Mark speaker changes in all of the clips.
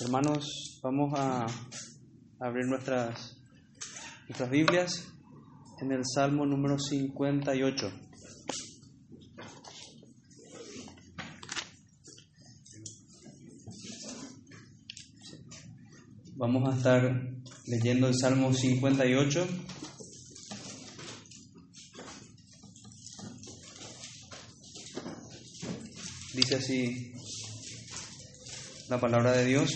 Speaker 1: Hermanos, vamos a abrir nuestras, nuestras Biblias en el Salmo número 58. Vamos a estar leyendo el Salmo 58. Dice así la palabra de Dios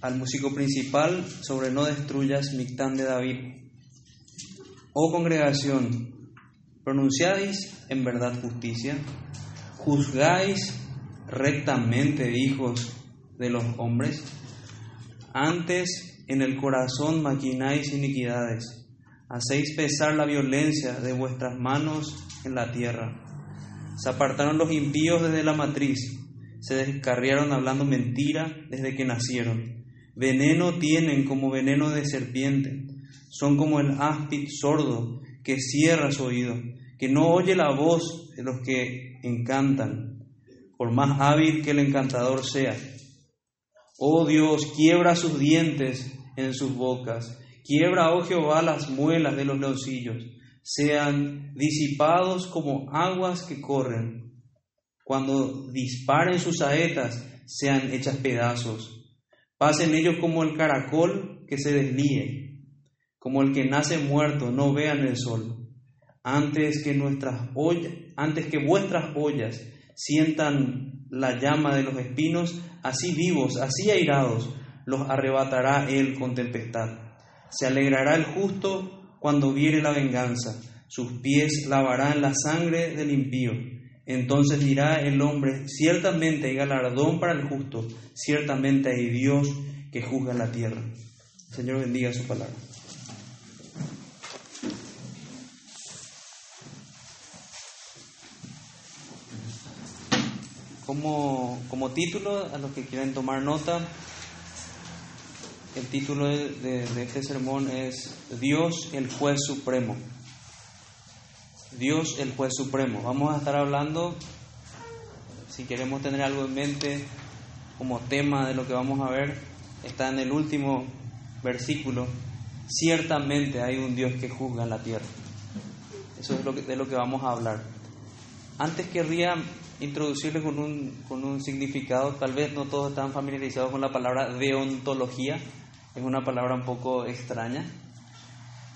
Speaker 1: al músico principal sobre no destruyas Mictán de David. Oh congregación, pronunciáis en verdad justicia, juzgáis rectamente hijos de los hombres, antes en el corazón maquináis iniquidades, hacéis pesar la violencia de vuestras manos en la tierra. Se apartaron los impíos desde la matriz, se descarriaron hablando mentira desde que nacieron. Veneno tienen como veneno de serpiente, son como el áspid sordo que cierra su oído, que no oye la voz de los que encantan, por más hábil que el encantador sea. Oh Dios, quiebra sus dientes en sus bocas, quiebra, oh Jehová, las muelas de los leoncillos sean disipados como aguas que corren. Cuando disparen sus saetas, sean hechas pedazos. Pasen ellos como el caracol que se deslíe, como el que nace muerto, no vean el sol. Antes que nuestras ollas, antes que vuestras ollas sientan la llama de los espinos, así vivos, así airados, los arrebatará él con tempestad. Se alegrará el justo cuando viere la venganza, sus pies lavarán la sangre del impío. Entonces dirá el hombre, ciertamente hay galardón para el justo, ciertamente hay Dios que juzga la tierra. Señor bendiga su palabra. Como, como título, a los que quieren tomar nota, el título de, este sermón es Dios el juez supremo. Dios el juez supremo. Vamos a estar hablando, si queremos tener algo en mente como tema de lo que vamos a ver, está en el último versículo. Ciertamente hay un Dios que juzga la tierra. Eso es lo que, de lo que vamos a hablar. Antes querría introducirles con un, con un significado, tal vez no todos están familiarizados con la palabra deontología, es una palabra un poco extraña.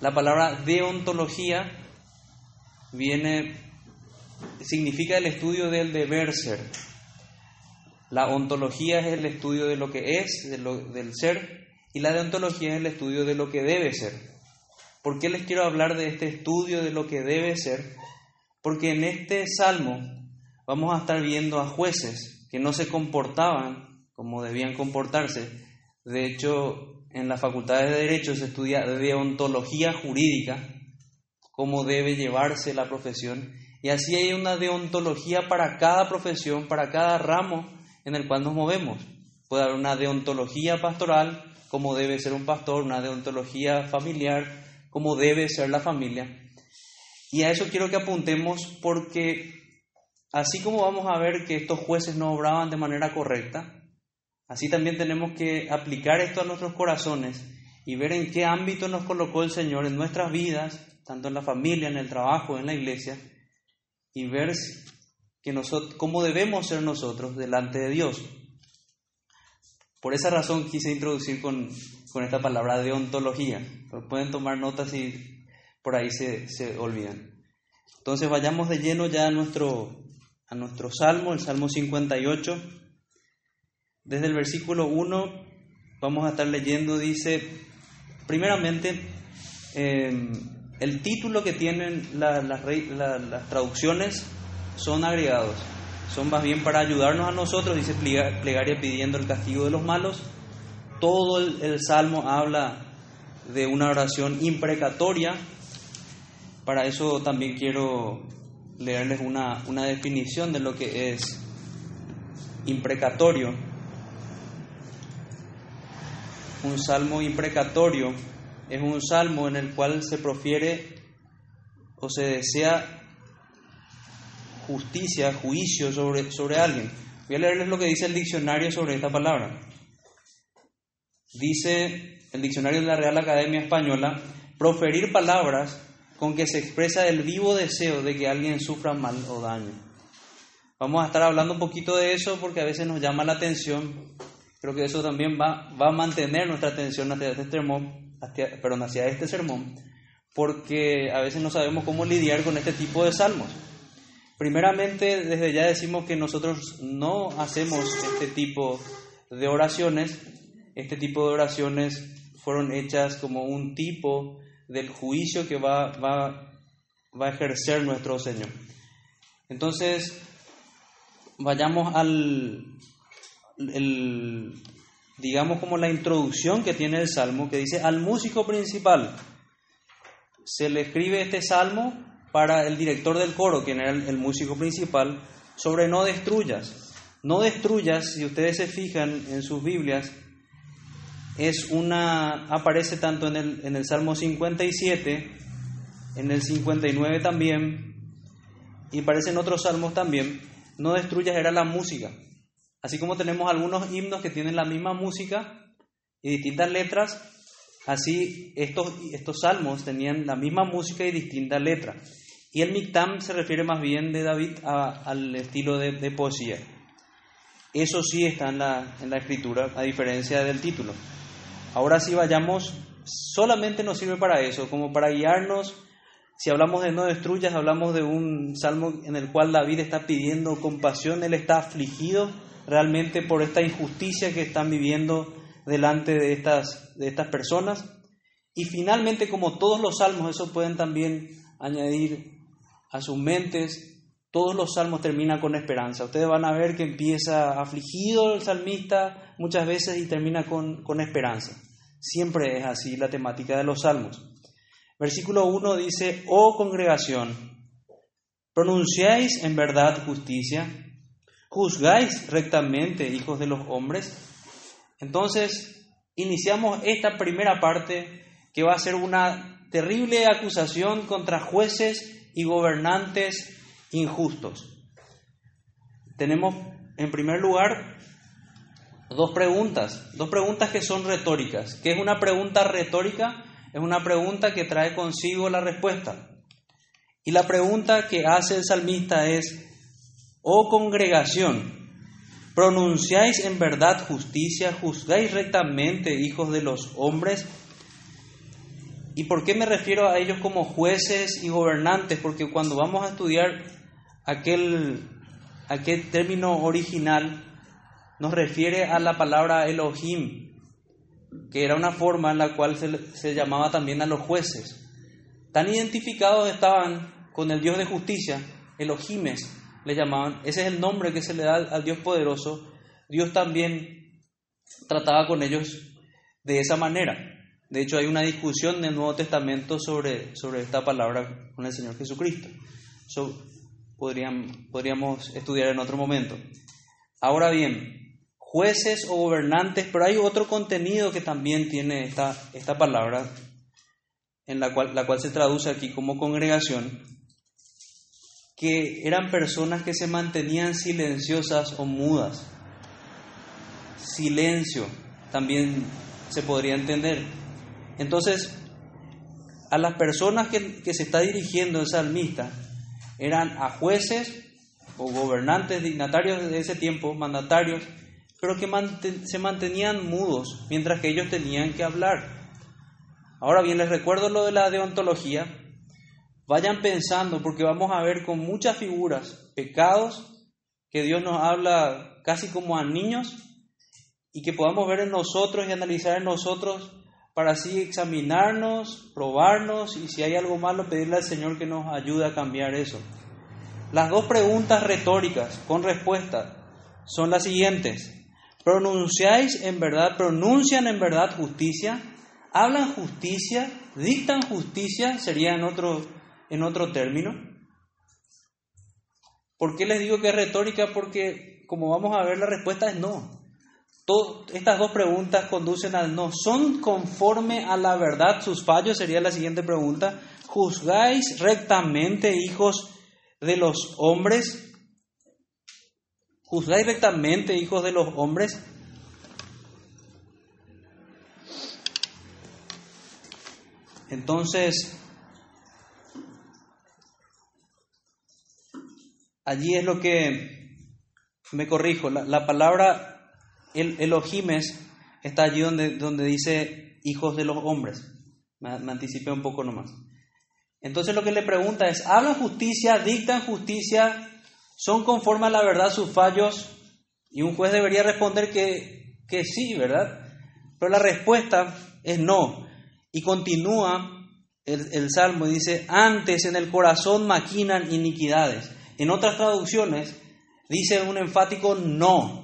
Speaker 1: La palabra deontología viene, significa el estudio del deber ser. La ontología es el estudio de lo que es, de lo, del ser, y la deontología es el estudio de lo que debe ser. ¿Por qué les quiero hablar de este estudio de lo que debe ser? Porque en este salmo vamos a estar viendo a jueces que no se comportaban como debían comportarse. De hecho, en la Facultad de Derecho se estudia deontología jurídica, cómo debe llevarse la profesión, y así hay una deontología para cada profesión, para cada ramo en el cual nos movemos. Puede haber una deontología pastoral, cómo debe ser un pastor, una deontología familiar, cómo debe ser la familia. Y a eso quiero que apuntemos porque así como vamos a ver que estos jueces no obraban de manera correcta, Así también tenemos que aplicar esto a nuestros corazones y ver en qué ámbito nos colocó el Señor en nuestras vidas, tanto en la familia, en el trabajo, en la iglesia, y ver que nosotros, cómo debemos ser nosotros delante de Dios. Por esa razón quise introducir con, con esta palabra de ontología. pueden tomar notas si por ahí se, se olvidan. Entonces vayamos de lleno ya a nuestro, a nuestro salmo, el Salmo 58. Desde el versículo 1 vamos a estar leyendo, dice, primeramente, em, el título que tienen las traducciones son agregados, son más bien para ayudarnos a nosotros, dice plegaria pidiendo el castigo de los malos. Todo el, salmo habla de una oración imprecatoria, para eso también quiero leerles una, definición de lo que es imprecatorio. Un salmo imprecatorio es un salmo en el cual se profiere o se desea justicia, juicio sobre, sobre alguien. Voy a leerles lo que dice el diccionario sobre esta palabra. Dice el diccionario de la Real Academia Española, proferir palabras con que se expresa el vivo deseo de que alguien sufra mal o daño. Vamos a estar hablando un poquito de eso porque a veces nos llama la atención. Creo que eso también va, va a mantener nuestra atención hacia este sermón, hacia, perdón, hacia este sermón, porque a veces no sabemos cómo lidiar con este tipo de salmos. Primeramente, desde ya decimos que nosotros no hacemos este tipo de oraciones. Este tipo de oraciones fueron hechas como un tipo del juicio que va, va, va a ejercer nuestro Señor. Entonces, vayamos al, el, digamos como la introducción que tiene el Salmo, que dice, al músico principal se le escribe este Salmo para el director del coro, quien era el, músico principal, sobre no destruyas. No destruyas, si ustedes se fijan en sus Biblias, es una, aparece tanto en el, en el Salmo 57, en el 59 también, y aparece en otros salmos también, no destruyas era la música. Así como tenemos algunos himnos que tienen la misma música y distintas letras, así estos, estos salmos tenían la misma música y distintas letras. Y el Miktam se refiere más bien de David al estilo de, de, poesía. Eso sí está en la, en la escritura, a diferencia del título. Ahora sí vayamos, solamente nos sirve para eso, como para guiarnos. Si hablamos de no destruyas, hablamos de un salmo en el cual David está pidiendo compasión, él está afligido realmente por esta injusticia que están viviendo delante de estas, de estas personas. Y finalmente, como todos los salmos, eso pueden también añadir a sus mentes, todos los salmos terminan con esperanza. Ustedes van a ver que empieza afligido el salmista muchas veces y termina con, con esperanza. Siempre es así la temática de los salmos. Versículo 1 dice, oh congregación, pronunciáis en verdad justicia, juzgáis rectamente, hijos de los hombres. Entonces, iniciamos esta primera parte que va a ser una terrible acusación contra jueces y gobernantes injustos. Tenemos, en primer lugar, dos preguntas, dos preguntas que son retóricas. ¿Qué es una pregunta retórica? Es una pregunta que trae consigo la respuesta. Y la pregunta que hace el salmista es, oh congregación, pronunciáis en verdad justicia, juzgáis rectamente, hijos de los hombres, ¿Y por qué me refiero a ellos como jueces y gobernantes? Porque cuando vamos a estudiar aquel, aquel término original, nos refiere a la palabra Elohim, que era una forma en la cual se, se llamaba también a los jueces. Tan identificados estaban con el Dios de justicia, Elohimes le llamaban, ese es el nombre que se le da al Dios poderoso. Dios también trataba con ellos de esa manera. De hecho, hay una discusión en el Nuevo Testamento sobre, sobre esta palabra con el Señor Jesucristo. Eso podríamos estudiar en otro momento. Ahora bien, jueces o gobernantes, pero hay otro contenido que también tiene esta, esta palabra, en la cual, la cual se traduce aquí como congregación, que eran personas que se mantenían silenciosas o mudas. Silencio también se podría entender. Entonces, a las personas que, se está dirigiendo el salmista eran a jueces o gobernantes, dignatarios de ese tiempo, mandatarios, pero que se mantenían mudos mientras que ellos tenían que hablar. Ahora bien, les recuerdo lo de la deontología. Vayan pensando, porque vamos a ver con muchas figuras pecados que Dios nos habla casi como a niños y que podamos ver en nosotros y analizar en nosotros para así examinarnos, probarnos y si hay algo malo pedirle al Señor que nos ayude a cambiar eso. Las dos preguntas retóricas con respuesta son las siguientes. ¿Pronunciáis en verdad, pronuncian en verdad justicia? ¿Hablan justicia? ¿Dictan justicia? Sería en otro, en otro término. ¿Por qué les digo que es retórica? Porque como vamos a ver la respuesta es no estas dos preguntas conducen al no. ¿Son conforme a la verdad sus fallos? Sería la siguiente pregunta. ¿Juzgáis rectamente, hijos de los hombres? ¿Juzgáis rectamente, hijos de los hombres? Entonces, allí es lo que me corrijo. La, palabra el, Elohimes está allí donde, donde dice hijos de los hombres. Me, anticipé un poco nomás. Entonces lo que le pregunta es, ¿hablan justicia, dictan justicia, son conforme a la verdad sus fallos? Y un juez debería responder que, que sí, ¿verdad? Pero la respuesta es no. Y continúa el, Salmo y dice, antes en el corazón maquinan iniquidades. En otras traducciones dice un enfático no.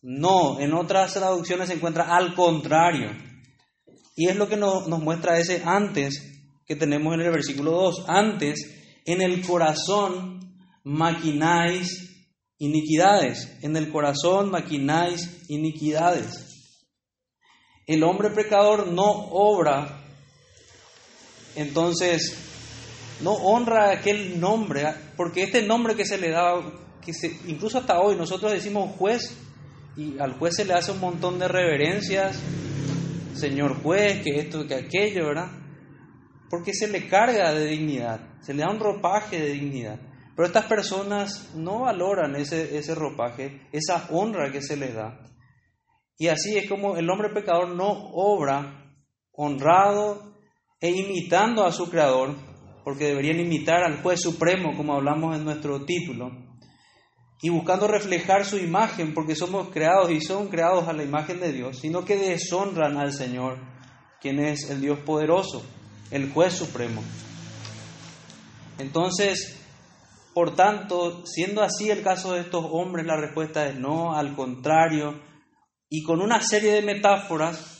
Speaker 1: No, en otras traducciones se encuentra al contrario. Y es lo que nos, nos muestra ese antes que tenemos en el versículo 2. Antes, en el corazón maquináis iniquidades. En el corazón maquináis iniquidades. El hombre pecador no obra entonces, no honra aquel nombre, porque este nombre que se le da, que incluso hasta hoy nosotros decimos juez, y al juez se le hace un montón de reverencias, señor juez, que esto, que aquello, ¿verdad? Porque se le carga de dignidad, se le da un ropaje de dignidad. Pero estas personas no valoran ese, ese ropaje, esa honra que se les da. Y así es como el hombre pecador no obra honrado e imitando a su creador, porque deberían imitar al juez supremo, como hablamos en nuestro título, y buscando reflejar su imagen, porque somos creados y son creados a la imagen de Dios, sino que deshonran al Señor, quien es el Dios poderoso, el juez supremo. Entonces, por tanto, siendo así el caso de estos hombres, la respuesta es no, al contrario, y con una serie de metáforas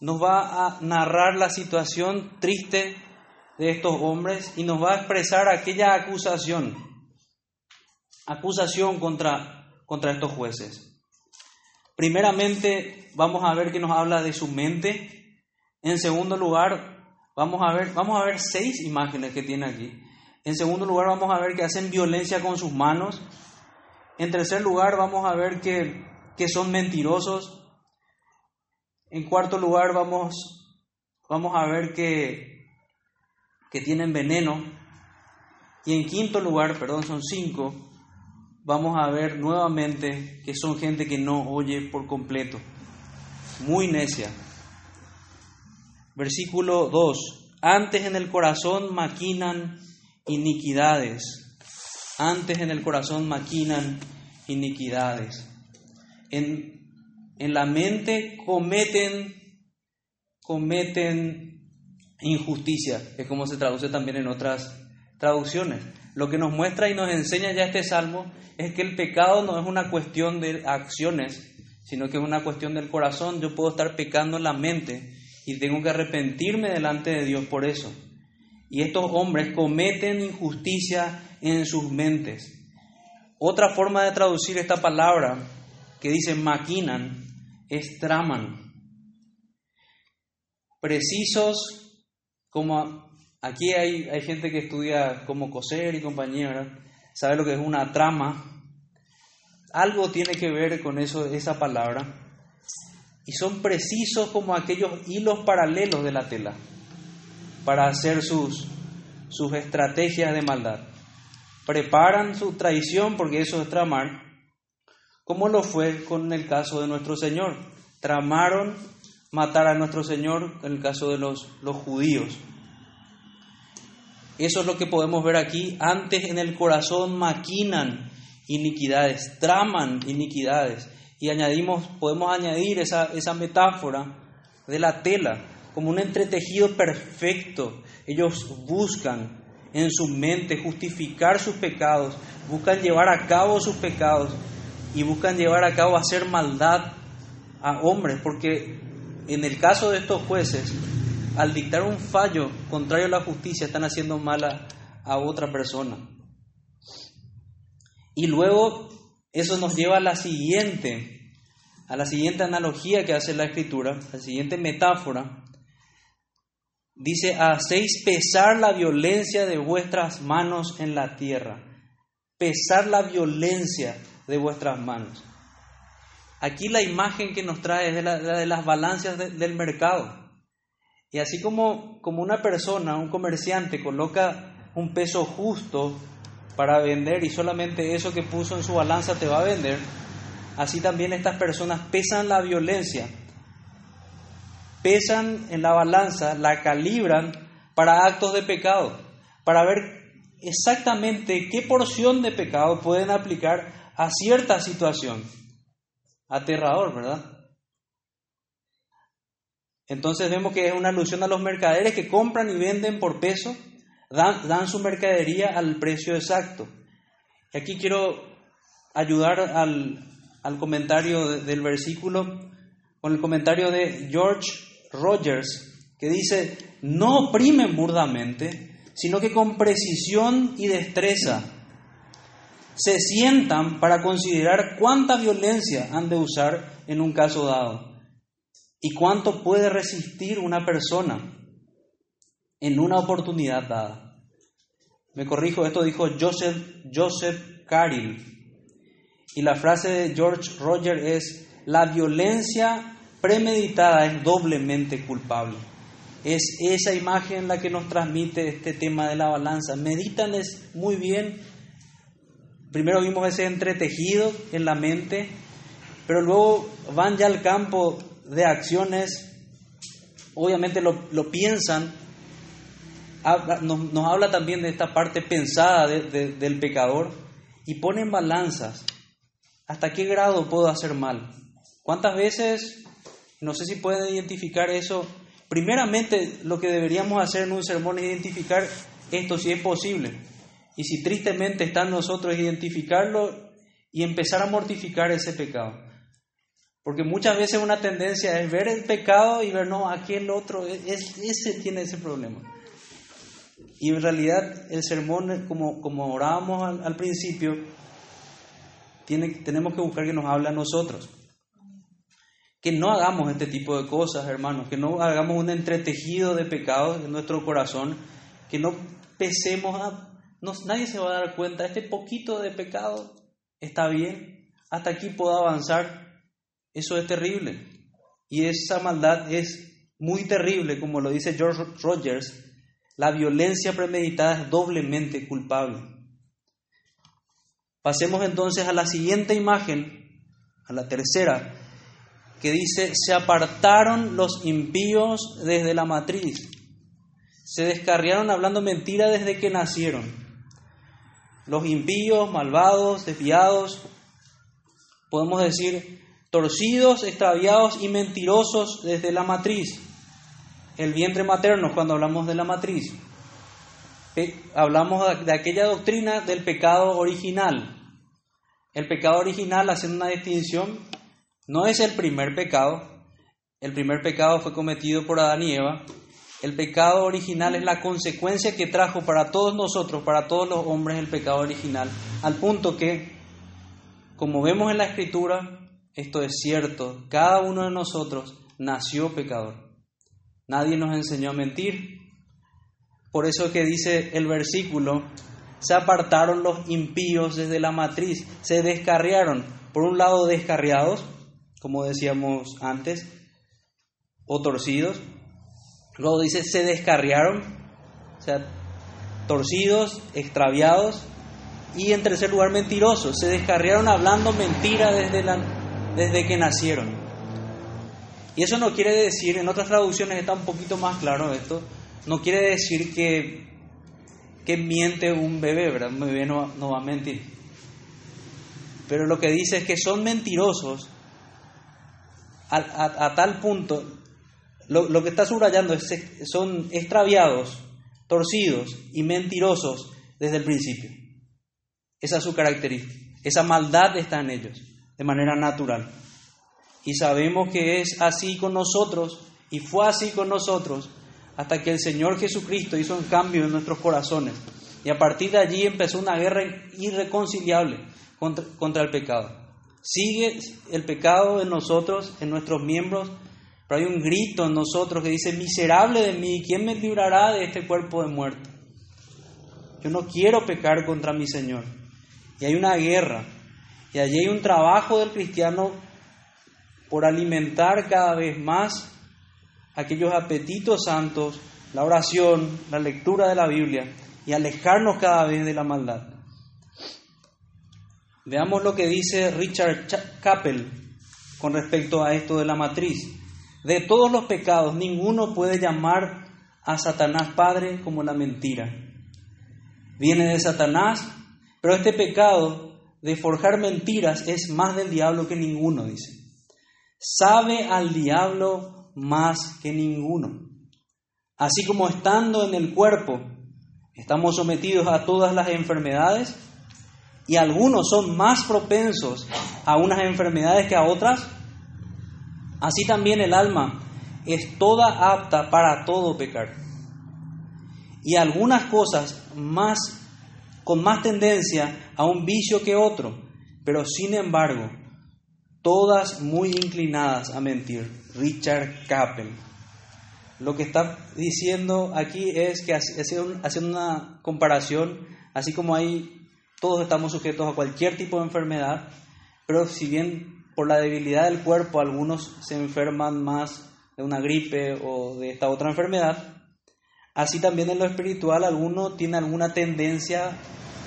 Speaker 1: nos va a narrar la situación triste de estos hombres y nos va a expresar aquella acusación, acusación contra, contra estos jueces. Primeramente, vamos a ver que nos habla de su mente. En segundo lugar, vamos a ver, vamos a ver seis imágenes que tiene aquí. En segundo lugar, vamos a ver que hacen violencia con sus manos. En tercer lugar, vamos a ver que, que son mentirosos. En cuarto lugar, vamos, vamos a ver que, que tienen veneno. Y en quinto lugar, perdón, son cinco, vamos a ver nuevamente que son gente que no oye por completo, muy necia. Versículo 2. Antes en el corazón maquinan iniquidades. Antes en el corazón maquinan iniquidades. En en la mente cometen, cometen injusticia, es como se traduce también en otras traducciones. Lo que nos muestra y nos enseña ya este salmo es que el pecado no es una cuestión de acciones, sino que es una cuestión del corazón. Yo puedo estar pecando en la mente y tengo que arrepentirme delante de Dios por eso. Y estos hombres cometen injusticia en sus mentes. Otra forma de traducir esta palabra que dice maquinan es traman. Precisos, como aquí hay, hay gente que estudia como coser y compañía, sabe lo que es una trama. Algo tiene que ver con eso, esa palabra. Y son precisos como aquellos hilos paralelos de la tela para hacer sus, sus estrategias de maldad. Preparan su traición, porque eso es tramar, como lo fue con el caso de nuestro Señor. Tramaron matar a nuestro Señor en el caso de los, los judíos. Eso es lo que podemos ver aquí. Antes en el corazón maquinan iniquidades, traman iniquidades. Y añadimos, podemos añadir esa, esa metáfora de la tela como un entretejido perfecto. Ellos buscan en su mente justificar sus pecados, buscan llevar a cabo sus pecados y buscan llevar a cabo hacer maldad a hombres, porque en el caso de estos jueces, al dictar un fallo contrario a la justicia, están haciendo mal a, otra persona. Y luego eso nos lleva a la siguiente, a la siguiente analogía que hace la escritura, a la siguiente metáfora. Dice, hacéis pesar la violencia de vuestras manos en la tierra. Pesar la violencia de vuestras manos. Aquí la imagen que nos trae es de, la, de las balanzas del mercado. Y así como, como una persona, un comerciante, coloca un peso justo para vender y solamente eso que puso en su balanza te va a vender, así también estas personas pesan la violencia, pesan en la balanza, la calibran para actos de pecado, para ver exactamente qué porción de pecado pueden aplicar a cierta situación. Aterrador, ¿verdad? Entonces vemos que es una alusión a los mercaderes que compran y venden por peso, dan, su mercadería al precio exacto. Y aquí quiero ayudar al, al comentario del versículo con el comentario de George Rogers, que dice, no oprimen burdamente, sino que con precisión y destreza se sientan para considerar cuánta violencia han de usar en un caso dado y cuánto puede resistir una persona en una oportunidad dada. Me corrijo, esto dijo Joseph, Joseph Caril. Y la frase de George Roger es, la violencia premeditada es doblemente culpable. Es esa imagen la que nos transmite este tema de la balanza. Meditan muy bien. Primero vimos ese entretejido en la mente, pero luego van ya al campo de acciones, obviamente lo, piensan, nos, habla también de esta parte pensada del pecador y ponen balanzas. ¿Hasta qué grado puedo hacer mal? ¿Cuántas veces, no sé si pueden identificar eso? Primeramente, lo que deberíamos hacer en un sermón es identificar esto si es posible. Y si tristemente está en nosotros, identificarlo y empezar a mortificar ese pecado. Porque muchas veces una tendencia es ver el pecado y ver, no, aquí el otro, es, ese tiene ese problema. Y en realidad el sermón, como, como orábamos al, principio, tiene, tenemos que buscar que nos hable a nosotros. Que no hagamos este tipo de cosas, hermanos, que no hagamos un entretejido de pecados en nuestro corazón, que no pesemos a... No, nadie se va a dar cuenta, este poquito de pecado está bien, hasta aquí puedo avanzar, eso es terrible. Y esa maldad es muy terrible, como lo dice George Rogers. La violencia premeditada es doblemente culpable. Pasemos entonces a la siguiente imagen, a la tercera, que dice, se apartaron los impíos desde la matriz, se descarriaron hablando mentira desde que nacieron. Los impíos, malvados, desviados, podemos decir, torcidos, extraviados y mentirosos desde la matriz, el vientre materno cuando hablamos de la matriz. Hablamos de aquella doctrina del pecado original. El pecado original, haciendo una distinción, no es el primer pecado. El primer pecado fue cometido por Adán y Eva. El pecado original es la consecuencia que trajo para todos nosotros, para todos los hombres, el pecado original, al punto que, como vemos en la escritura, esto es cierto, cada uno de nosotros nació pecador. Nadie nos enseñó a mentir. Por eso que dice el versículo, se apartaron los impíos desde la matriz, se descarriaron, por un lado descarriados, como decíamos antes, o torcidos. Luego dice, se descarriaron, o sea, torcidos, extraviados, y en tercer lugar mentirosos, se descarriaron hablando mentira desde la desde que nacieron. Y eso no quiere decir, en otras traducciones está un poquito más claro esto, no quiere decir que, que miente un bebé, ¿verdad? Un bebé no, va a mentir. Pero lo que dice es que son mentirosos a, tal punto, lo, lo, que está subrayando es son extraviados, torcidos y mentirosos desde el principio. Esa es su característica. Esa maldad está en ellos de manera natural. Y sabemos que es así con nosotros y fue así con nosotros hasta que el Señor Jesucristo hizo un cambio en nuestros corazones. Y a partir de allí empezó una guerra irreconciliable contra, contra el pecado. Sigue el pecado en nosotros, en nuestros miembros, pero hay un grito en nosotros que dice, miserable de mí, ¿quién me librará de este cuerpo de muerte? Yo no quiero pecar contra mi Señor. Y hay una guerra Y allí hay un trabajo del cristiano por alimentar cada vez más aquellos apetitos santos, la oración, la lectura de la Biblia y alejarnos cada vez de la maldad. Veamos lo que dice Richard Capel con respecto a esto de la matriz. De todos los pecados, ninguno puede llamar a Satanás Padre como la mentira. Viene de Satanás, pero este pecado de forjar mentiras es más del diablo que ninguno, dice. Sabe al diablo más que ninguno. Así como estando en el cuerpo, estamos sometidos a todas las enfermedades y algunos son más propensos a unas enfermedades que a otras, así también el alma es toda apta para todo pecar. Y algunas cosas más con más tendencia a un vicio que otro, pero sin embargo, todas muy inclinadas a mentir. Richard Capel. Lo que está diciendo aquí es que haciendo una comparación, así como hay, todos estamos sujetos a cualquier tipo de enfermedad, pero si bien por la debilidad del cuerpo algunos se enferman más de una gripe o de esta otra enfermedad, así también en lo espiritual alguno tiene alguna tendencia,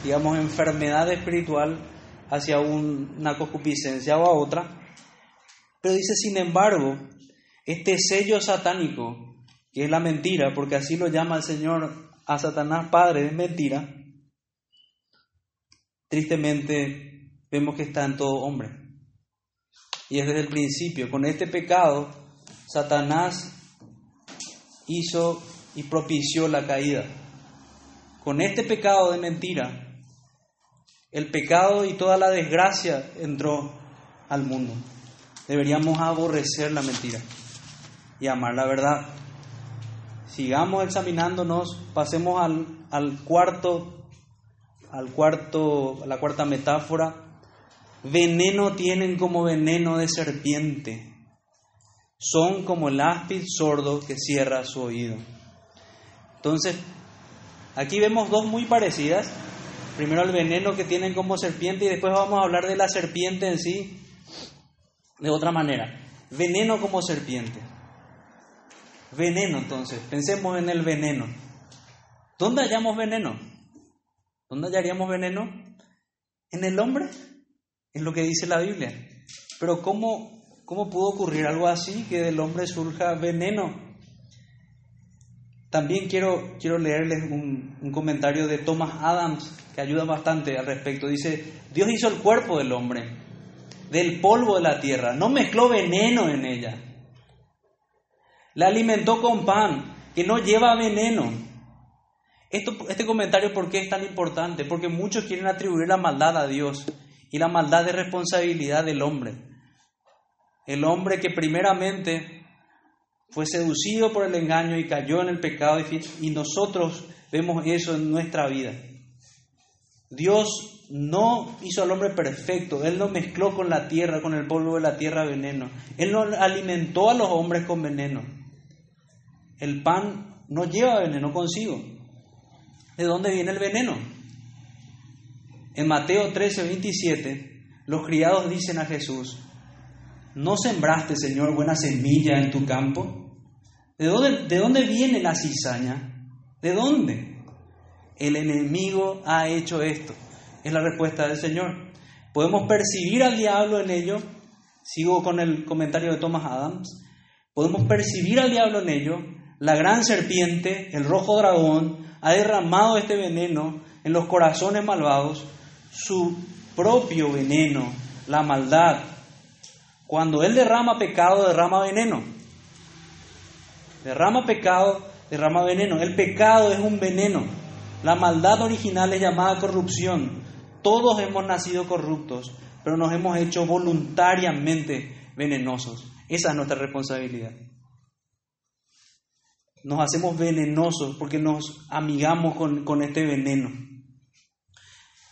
Speaker 1: digamos, enfermedad espiritual hacia una concupiscencia o a otra. Pero dice, sin embargo, este sello satánico, que es la mentira, porque así lo llama el Señor a Satanás Padre, es mentira, tristemente vemos que está en todo hombre. Y es desde el principio. Con este pecado, Satanás hizo y propició la caída. Con este pecado de mentira, el pecado y toda la desgracia entró al mundo. Deberíamos aborrecer la mentira y amar la verdad. Sigamos examinándonos, pasemos al, al cuarto, al cuarto, a la cuarta metáfora. Veneno tienen como veneno de serpiente. Son como el áspid sordo que cierra su oído. Entonces, aquí vemos dos muy parecidas. Primero el veneno que tienen como serpiente y después vamos a hablar de la serpiente en sí de otra manera. Veneno como serpiente. Veneno entonces, pensemos en el veneno. ¿Dónde hallamos veneno? ¿Dónde hallaríamos veneno? En el hombre, es lo que dice la Biblia. Pero ¿cómo, cómo pudo ocurrir algo así, que del hombre surja veneno? También quiero, quiero leerles un, un, comentario de Thomas Adams que ayuda bastante al respecto. Dice, Dios hizo el cuerpo del hombre del polvo de la tierra, no mezcló veneno en ella. La alimentó con pan que no lleva veneno. Esto, este comentario, ¿por qué es tan importante? Porque muchos quieren atribuir la maldad a Dios y la maldad es responsabilidad del hombre. El hombre que primeramente fue seducido por el engaño y cayó en el pecado y nosotros vemos eso en nuestra vida. Dios no hizo al hombre perfecto, Él no mezcló con la tierra, con el polvo de la tierra veneno, Él no alimentó a los hombres con veneno. El pan no lleva veneno consigo. ¿De dónde viene el veneno? En Mateo 13, 27, los criados dicen a Jesús, ¿no sembraste, Señor, buena semilla en tu campo? ¿De dónde, de dónde viene la cizaña? ¿De dónde? El enemigo ha hecho esto. Es la respuesta del Señor. Podemos percibir al diablo en ello. Sigo con el comentario de Thomas Adams. Podemos percibir al diablo en ello. La gran serpiente, el rojo dragón, ha derramado este veneno en los corazones malvados, su propio veneno, la maldad. Cuando Él derrama pecado, derrama veneno. Derrama pecado, derrama veneno. El pecado es un veneno. La maldad original es llamada corrupción. Todos hemos nacido corruptos, pero nos hemos hecho voluntariamente venenosos. Esa es nuestra responsabilidad. Nos hacemos venenosos porque nos amigamos con, con este veneno.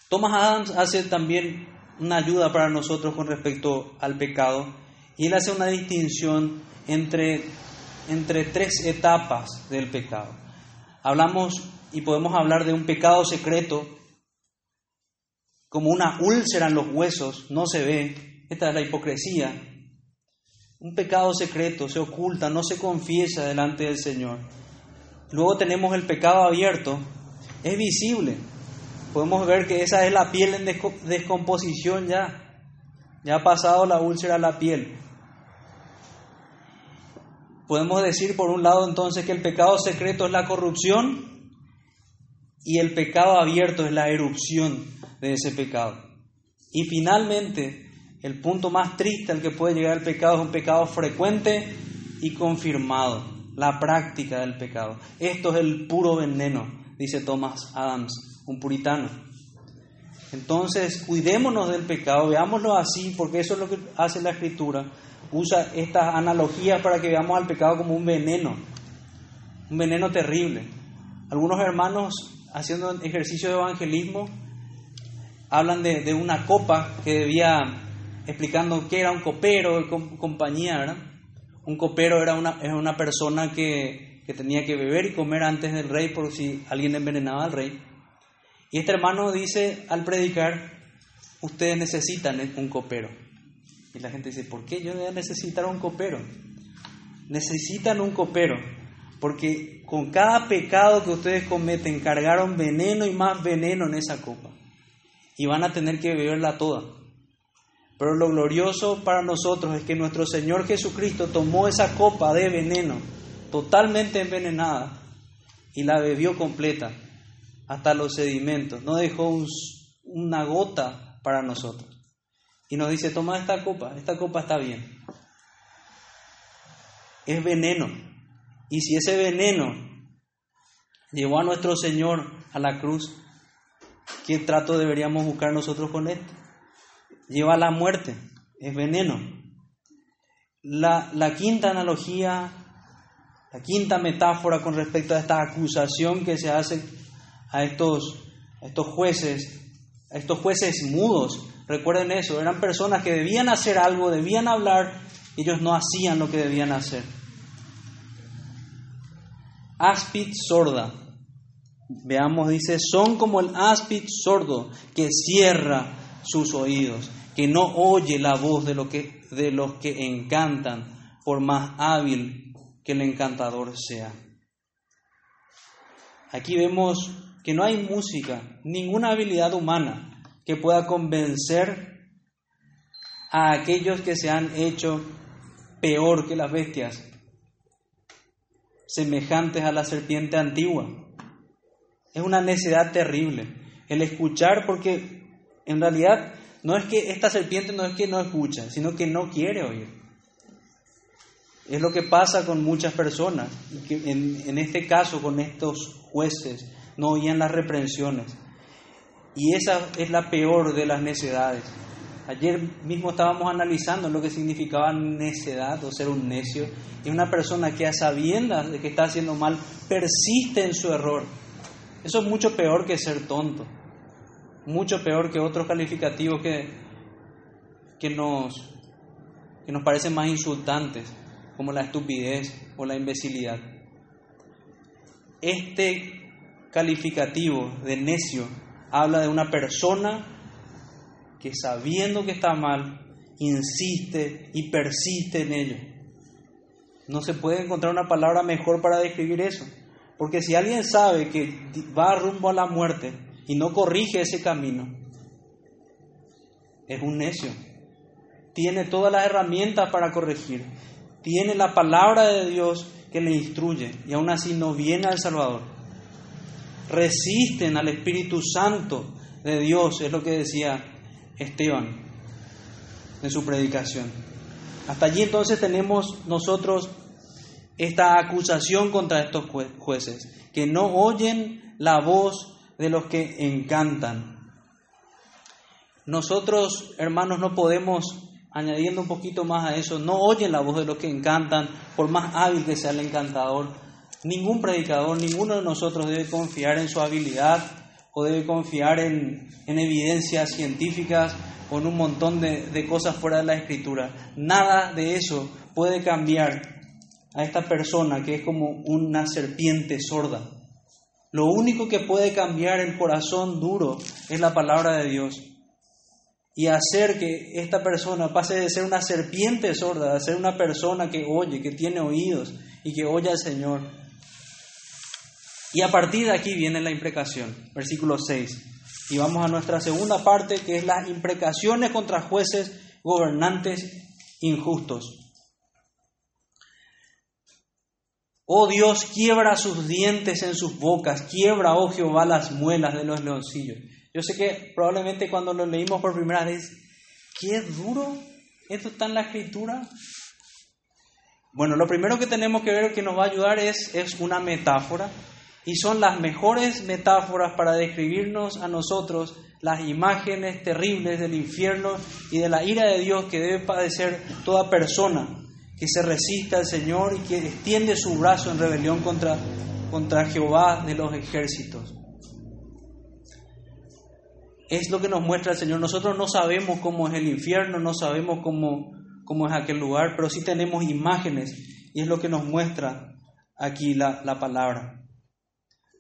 Speaker 1: Thomas Adams hace también una ayuda para nosotros con respecto al pecado y él hace una distinción entre, entre tres etapas del pecado. Hablamos y podemos hablar de un pecado secreto, como una úlcera en los huesos, no se ve. Esta es la hipocresía. Un pecado secreto se oculta, no se confiesa delante del Señor. Luego tenemos el pecado abierto, es visible. Podemos ver que esa es la piel en descomposición ya. Ya ha pasado la úlcera a la piel. Podemos decir por un lado entonces que el pecado secreto es la corrupción y el pecado abierto es la erupción de ese pecado. Y finalmente, el punto más triste al que puede llegar el pecado es un pecado frecuente y confirmado, la práctica del pecado. Esto es el puro veneno, dice Thomas Adams, un puritano. Entonces, cuidémonos del pecado, veámoslo así, porque eso es lo que hace la escritura. Usa estas analogías para que veamos al pecado como un veneno, un veneno terrible. Algunos hermanos haciendo ejercicio de evangelismo hablan de, una copa que debía, explicando qué era un copero, compañía, ¿verdad? Un copero era una, una persona que, que tenía que beber y comer antes del rey por si alguien envenenaba al rey. Y este hermano dice al predicar, ustedes necesitan un copero. Y la gente dice, ¿por qué yo voy a necesitar un copero? Necesitan un copero, porque con cada pecado que ustedes cometen cargaron veneno y más veneno en esa copa. Y van a tener que beberla toda. Pero lo glorioso para nosotros es que nuestro Señor Jesucristo tomó esa copa de veneno, totalmente envenenada, y la bebió completa hasta los sedimentos, no dejó una gota para nosotros. Y nos dice, toma esta copa, esta copa está bien. Es veneno. Y si ese veneno llevó a nuestro Señor a la cruz, ¿qué trato deberíamos buscar nosotros con esto? Lleva a la muerte, es veneno. La, la quinta analogía, la quinta metáfora con respecto a esta acusación que se hace a estos, estos jueces, a estos jueces mudos. Recuerden eso, eran personas que debían hacer algo, debían hablar, y ellos no hacían lo que debían hacer. Áspid sorda. Veamos, dice, son como el áspid sordo que cierra sus oídos, que no oye la voz de, lo que, de los que encantan, por más hábil que el encantador sea. Aquí vemos que no hay música, ninguna habilidad humana que pueda convencer a aquellos que se han hecho peor que las bestias, semejantes a la serpiente antigua. Es una necedad terrible el escuchar porque en realidad no es que esta serpiente no es que no escucha, sino que no quiere oír. Es lo que pasa con muchas personas, en, en este caso con estos jueces no oían las reprensiones. Y esa es la peor de las necedades. Ayer mismo estábamos analizando lo que significaba necedad o ser un necio. Y una persona que a sabiendas de que está haciendo mal persiste en su error. Eso es mucho peor que ser tonto. Mucho peor que otros calificativos que, que, nos, que nos parecen más insultantes, como la estupidez o la imbecilidad. Este calificativo de necio habla de una persona que sabiendo que está mal, insiste y persiste en ello. No se puede encontrar una palabra mejor para describir eso. Porque si alguien sabe que va rumbo a la muerte y no corrige ese camino, es un necio. Tiene todas las herramientas para corregir. Tiene la palabra de Dios que le instruye y aún así no viene al Salvador resisten al Espíritu Santo de Dios, es lo que decía Esteban en su predicación. Hasta allí entonces tenemos nosotros esta acusación contra estos jueces, que no oyen la voz de los que encantan. Nosotros, hermanos, no podemos, añadiendo un poquito más a eso, no oyen la voz de los que encantan, por más hábil que sea el encantador, Ningún predicador, ninguno de nosotros debe confiar en su habilidad o debe confiar en, evidencias científicas o en un montón de, cosas fuera de la escritura. Nada de eso puede cambiar a esta persona que es como una serpiente sorda. Lo único que puede cambiar el corazón duro es la palabra de Dios.
Speaker 2: y hacer que esta persona pase de ser una serpiente sorda a ser una persona que oye, que tiene oídos y que oye al Señor. Y a partir de aquí viene la imprecación, versículo 6. Y vamos a nuestra segunda parte, que es las imprecaciones contra jueces, gobernantes injustos. Oh Dios, quiebra sus dientes en sus bocas, quiebra, oh Jehová, las muelas de los leoncillos. Yo sé que probablemente cuando lo leímos por primera vez, qué duro, esto está en la escritura. Bueno, lo primero que tenemos que ver que nos va a ayudar es, es una metáfora y son las mejores metáforas para describirnos a nosotros las imágenes terribles del infierno y de la ira de Dios que debe padecer toda persona que se resista al Señor y que extiende su brazo en rebelión contra, contra Jehová de los ejércitos. Es lo que nos muestra el Señor. Nosotros no sabemos cómo es el infierno, no sabemos cómo, cómo es aquel lugar, pero sí tenemos imágenes y es lo que nos muestra aquí la, la palabra.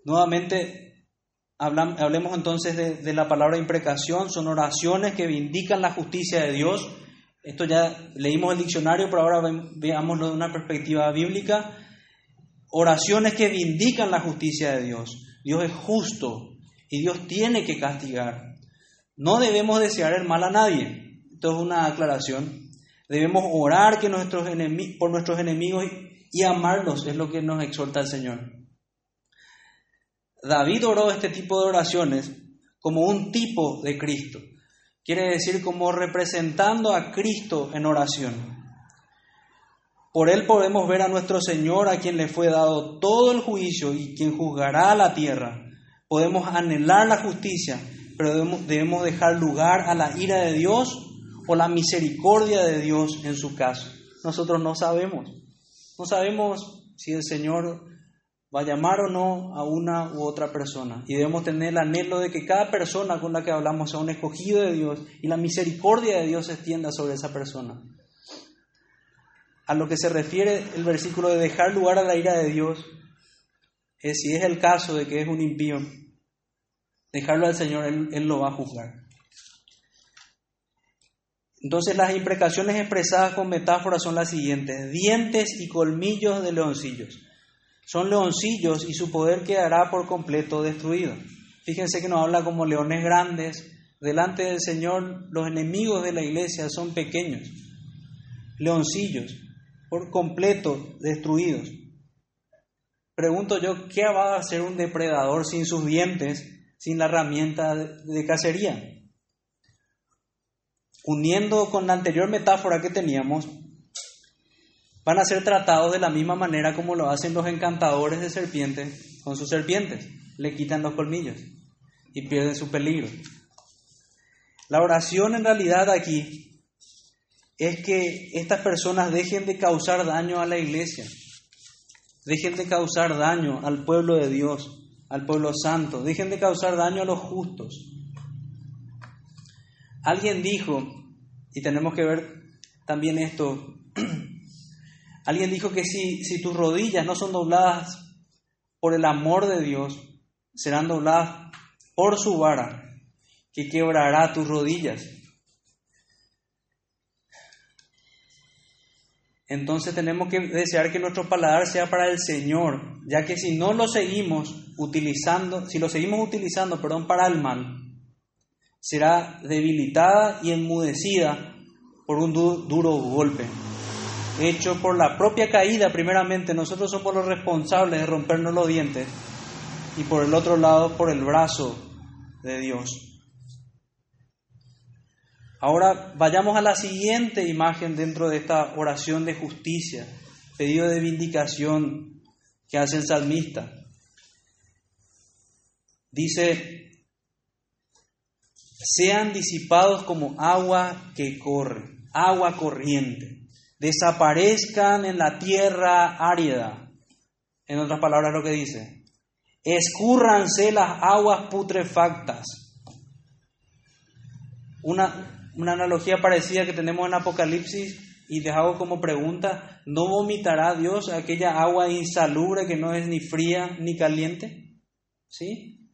Speaker 2: Nuevamente, hablemos entonces de, la palabra imprecación, son oraciones que vindican la justicia de Dios esto ya leímos el diccionario, pero ahora veámoslo de una perspectiva bíblica. Oraciones que vindican la justicia de Dios. Dios es justo y Dios tiene que castigar. No debemos desear el mal a nadie. Esto es una aclaración. Debemos orar que nuestros por nuestros enemigos y amarlos, es lo que nos exhorta el Señor. David oró este tipo de oraciones como un tipo de Cristo. Quiere decir como representando a Cristo en oración. Por él podemos ver a nuestro Señor, a quien le fue dado todo el juicio y quien juzgará a la tierra. Podemos anhelar la justicia, pero debemos, debemos dejar lugar a la ira de Dios o la misericordia de Dios en su caso. Nosotros no sabemos. No sabemos si el Señor va a llamar o no a una u otra persona. Y debemos tener el anhelo de que cada persona con la que hablamos sea un escogido de Dios y la misericordia de Dios se extienda sobre esa persona. A lo que se refiere el versículo de dejar lugar a la ira de Dios, es si es el caso de que es un impío, dejarlo al Señor, Él, él lo va a juzgar. Entonces las imprecaciones expresadas con metáforas son las siguientes, dientes y colmillos de leoncillos son leoncillos y su poder quedará por completo destruido. Fíjense que nos habla como leones grandes. Delante del Señor los enemigos de la iglesia son pequeños, leoncillos, por completo destruidos. Pregunto yo, ¿qué va a hacer un depredador sin sus dientes, sin la herramienta de cacería? Uniendo con la anterior metáfora que teníamos, van a ser tratados de la misma manera como lo hacen los encantadores de serpientes con sus serpientes. Le quitan los colmillos y pierden su peligro. La oración en realidad aquí es que estas personas dejen de causar daño a la iglesia, dejen de causar daño al pueblo de Dios, al pueblo santo, dejen de causar daño a los justos. Alguien dijo, y tenemos que ver también esto Alguien dijo que si, tus rodillas no son dobladas por el amor de Dios, serán dobladas por su vara, que quebrará tus rodillas. Entonces tenemos que desear que nuestro paladar sea para el Señor, ya que si no lo seguimos utilizando, si lo seguimos utilizando, perdón, para el mal, será debilitada y enmudecida por un duro golpe hecho por la propia caída primeramente, nosotros somos los responsables de rompernos los dientes y por el otro lado por el brazo de Dios. Ahora vayamos a la siguiente imagen dentro de esta oración de justicia, pedido de vindicación que hace el salmista. Dice, sean disipados como agua que corre, agua corriente desaparezcan en la tierra árida. En otras palabras, lo que dice, escúrranse las aguas putrefactas. Una, una analogía parecida que tenemos en Apocalipsis y les hago como pregunta, ¿no vomitará Dios aquella agua insalubre que no es ni fría ni caliente? ¿Sí?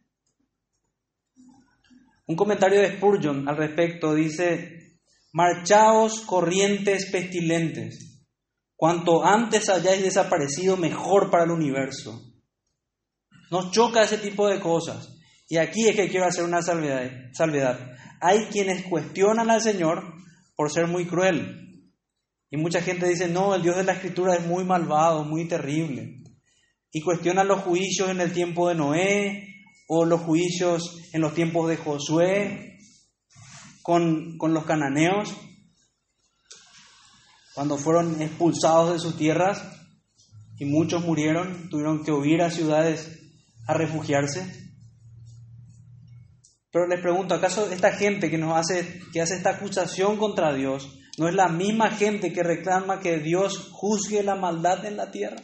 Speaker 2: Un comentario de Spurgeon al respecto dice, marchaos corrientes pestilentes, cuanto antes hayáis desaparecido mejor para el universo. Nos choca ese tipo de cosas. Y aquí es que quiero hacer una salvedad. salvedad. Hay quienes cuestionan al Señor por ser muy cruel. Y mucha gente dice, no, el Dios de la Escritura es muy malvado, muy terrible. Y cuestionan los juicios en el tiempo de Noé o los juicios en los tiempos de Josué con, con los cananeos, cuando fueron expulsados de sus tierras y muchos murieron, tuvieron que huir a ciudades a refugiarse. Pero les pregunto, ¿acaso esta gente que nos hace, que hace esta acusación contra Dios, no es la misma gente que reclama que Dios juzgue la maldad en la tierra?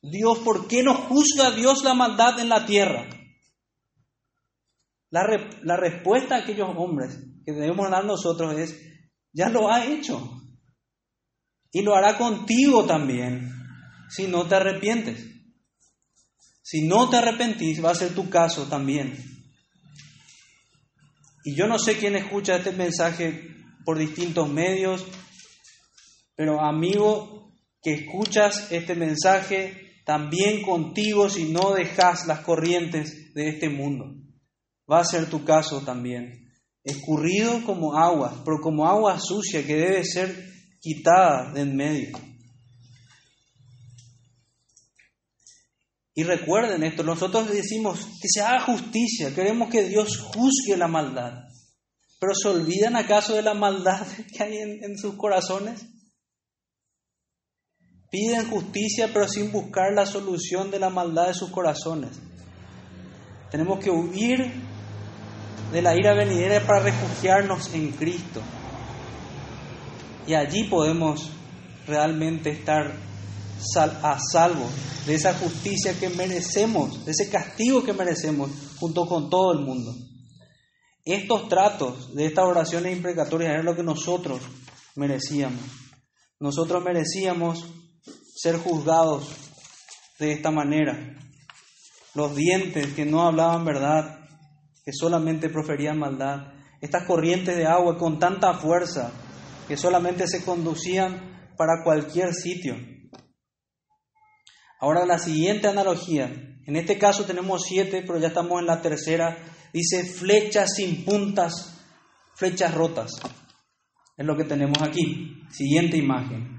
Speaker 2: Dios, ¿por qué no juzga Dios la maldad en la tierra? La, la respuesta a aquellos hombres que debemos dar nosotros es, ya lo ha hecho. Y lo hará contigo también, si no te arrepientes. Si no te arrepentís, va a ser tu caso también. Y yo no sé quién escucha este mensaje por distintos medios, pero amigo que escuchas este mensaje, también contigo si no dejas las corrientes de este mundo. Va a ser tu caso también. Escurrido como agua, pero como agua sucia que debe ser quitada de en medio. Y recuerden esto, nosotros decimos que se haga justicia, queremos que Dios juzgue la maldad, pero ¿se olvidan acaso de la maldad que hay en, sus corazones? Piden justicia pero sin buscar la solución de la maldad de sus corazones. Tenemos que huir de la ira venidera para refugiarnos en Cristo. Y allí podemos realmente estar a salvo de esa justicia que merecemos, de ese castigo que merecemos junto con todo el mundo. Estos tratos de estas oraciones imprecatorias eran lo que nosotros merecíamos. Nosotros merecíamos ser juzgados de esta manera. Los dientes que no hablaban verdad, que solamente proferían maldad. Estas corrientes de agua con tanta fuerza que solamente se conducían para cualquier sitio. Ahora la siguiente analogía. En este caso tenemos siete, pero ya estamos en la tercera. Dice flechas sin puntas, flechas rotas. Es lo que tenemos aquí. Siguiente imagen.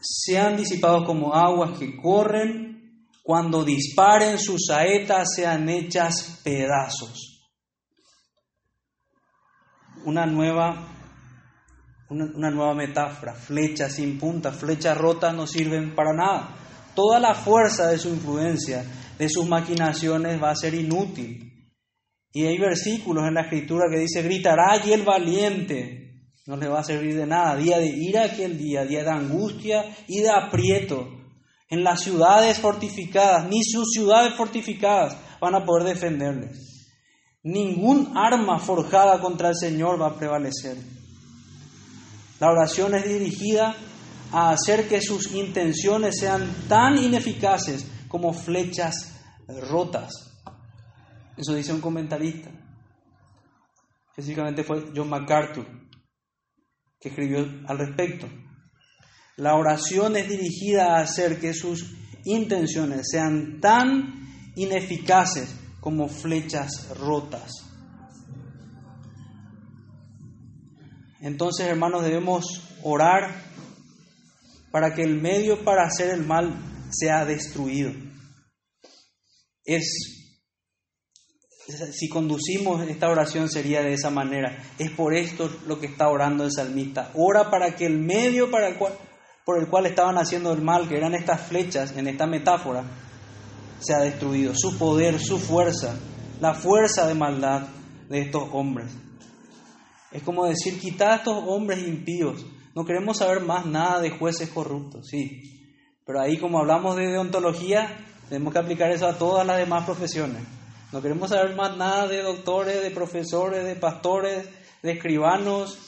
Speaker 2: Sean disipados como aguas que corren, cuando disparen sus saetas sean hechas pedazos. Una nueva una, nueva metáfora, flechas sin punta, flechas rotas no sirven para nada. Toda la fuerza de su influencia, de sus maquinaciones va a ser inútil. Y hay versículos en la escritura que dice, gritará allí el valiente, no le va a servir de nada. Día de ira aquel día, día de angustia y de aprieto. En las ciudades fortificadas, ni sus ciudades fortificadas van a poder defenderles. Ningún arma forjada contra el Señor va a prevalecer. La oración es dirigida a hacer que sus intenciones sean tan ineficaces como flechas rotas. Eso dice un comentarista. Específicamente fue John MacArthur, que escribió al respecto. La oración es dirigida a hacer que sus intenciones sean tan ineficaces como flechas rotas. Entonces, hermanos, debemos orar para que el medio para hacer el mal sea destruido. Es si conducimos esta oración sería de esa manera. Es por esto lo que está orando el salmista. Ora para que el medio para el cual, por el cual estaban haciendo el mal, que eran estas flechas en esta metáfora, sea destruido. Su poder, su fuerza, la fuerza de maldad de estos hombres. Es como decir, quitad a estos hombres impíos. No queremos saber más nada de jueces corruptos, sí. Pero ahí como hablamos de deontología, tenemos que aplicar eso a todas las demás profesiones. No queremos saber más nada de doctores, de profesores, de pastores, de escribanos,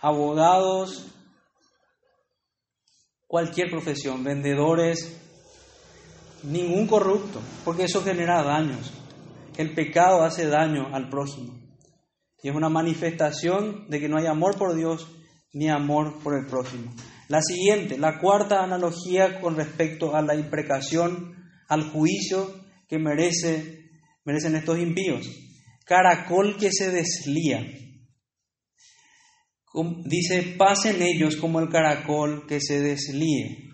Speaker 2: abogados, cualquier profesión, vendedores, ningún corrupto, porque eso genera daños. el pecado hace daño al prójimo. Y es una manifestación de que no hay amor por Dios ni amor por el prójimo. La siguiente, la cuarta analogía con respecto a la imprecación, al juicio que merece, merecen estos impíos. Caracol que se deslía. Dice, pasen ellos como el caracol que se deslíe.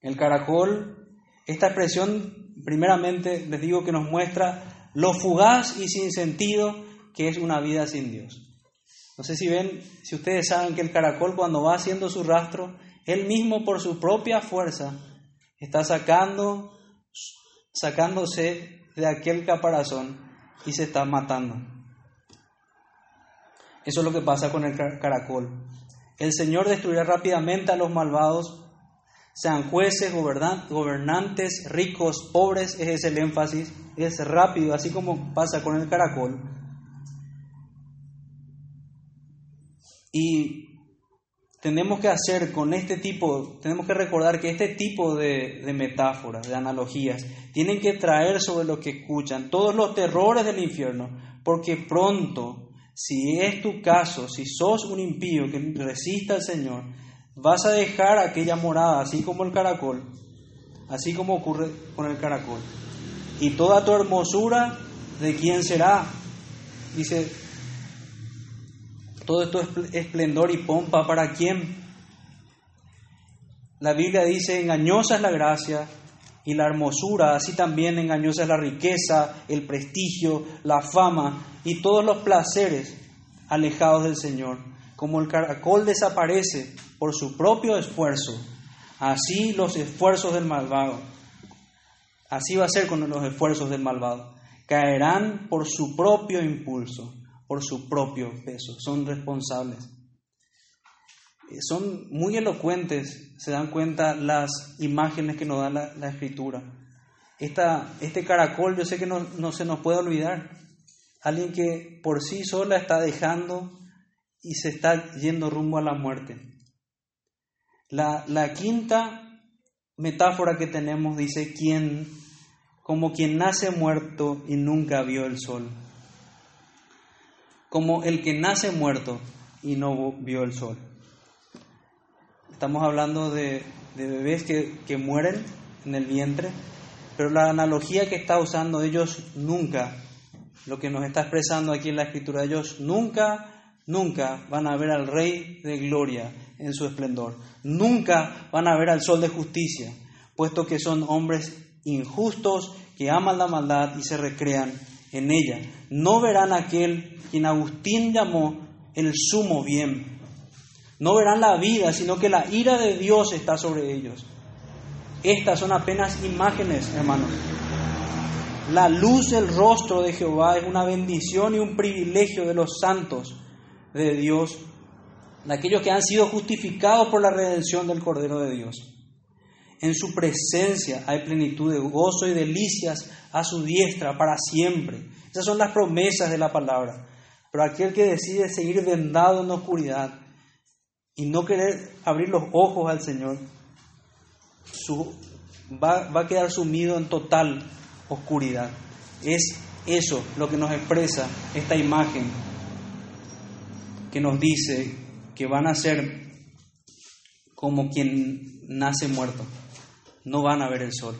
Speaker 2: El caracol, esta expresión, primeramente les digo que nos muestra lo fugaz y sin sentido que es una vida sin Dios. No sé si ven, si ustedes saben que el caracol cuando va haciendo su rastro, él mismo por su propia fuerza está sacando, sacándose de aquel caparazón y se está matando. Eso es lo que pasa con el caracol. El Señor destruirá rápidamente a los malvados, sean jueces, gobernantes, ricos, pobres, ese es el énfasis, es rápido, así como pasa con el caracol. Y tenemos que hacer con este tipo, tenemos que recordar que este tipo de, de, metáforas, de analogías, tienen que traer sobre lo que escuchan todos los terrores del infierno, porque pronto, si es tu caso, si sos un impío que resista al Señor, vas a dejar aquella morada, así como el caracol, así como ocurre con el caracol. Y toda tu hermosura, ¿de quién será? Dice todo esto es esplendor y pompa, ¿para quién? La Biblia dice, engañosa es la gracia y la hermosura, así también engañosa es la riqueza, el prestigio, la fama y todos los placeres alejados del Señor. Como el caracol desaparece por su propio esfuerzo, así los esfuerzos del malvado. Así va a ser con los esfuerzos del malvado. Caerán por su propio impulso por su propio peso, son responsables. Eh, son muy elocuentes, se dan cuenta las imágenes que nos da la, escritura. Esta, este caracol yo sé que no, no, se nos puede olvidar. Alguien que por sí sola está dejando y se está yendo rumbo a la muerte. La, la quinta metáfora que tenemos dice, quien, como quien nace muerto y nunca vio el sol como el que nace muerto y no vio el sol. Estamos hablando de, bebés que, que mueren en el vientre, pero la analogía que está usando ellos nunca, lo que nos está expresando aquí en la escritura, ellos nunca, nunca van a ver al Rey de Gloria en su esplendor, nunca van a ver al Sol de Justicia, puesto que son hombres injustos que aman la maldad y se recrean en ella. No verán aquel quien Agustín llamó el sumo bien. No verán la vida, sino que la ira de Dios está sobre ellos. Estas son apenas imágenes, hermanos. La luz del rostro de Jehová es una bendición y un privilegio de los santos de Dios, de aquellos que han sido justificados por la redención del Cordero de Dios. En su presencia hay plenitud de gozo y delicias a su diestra para siempre. Esas son las promesas de la palabra. Pero aquel que decide seguir vendado en oscuridad y no querer abrir los ojos al Señor, va, va a quedar sumido en total oscuridad. Es eso lo que nos expresa esta imagen que nos dice que van a ser como quien nace muerto no van a ver el sol,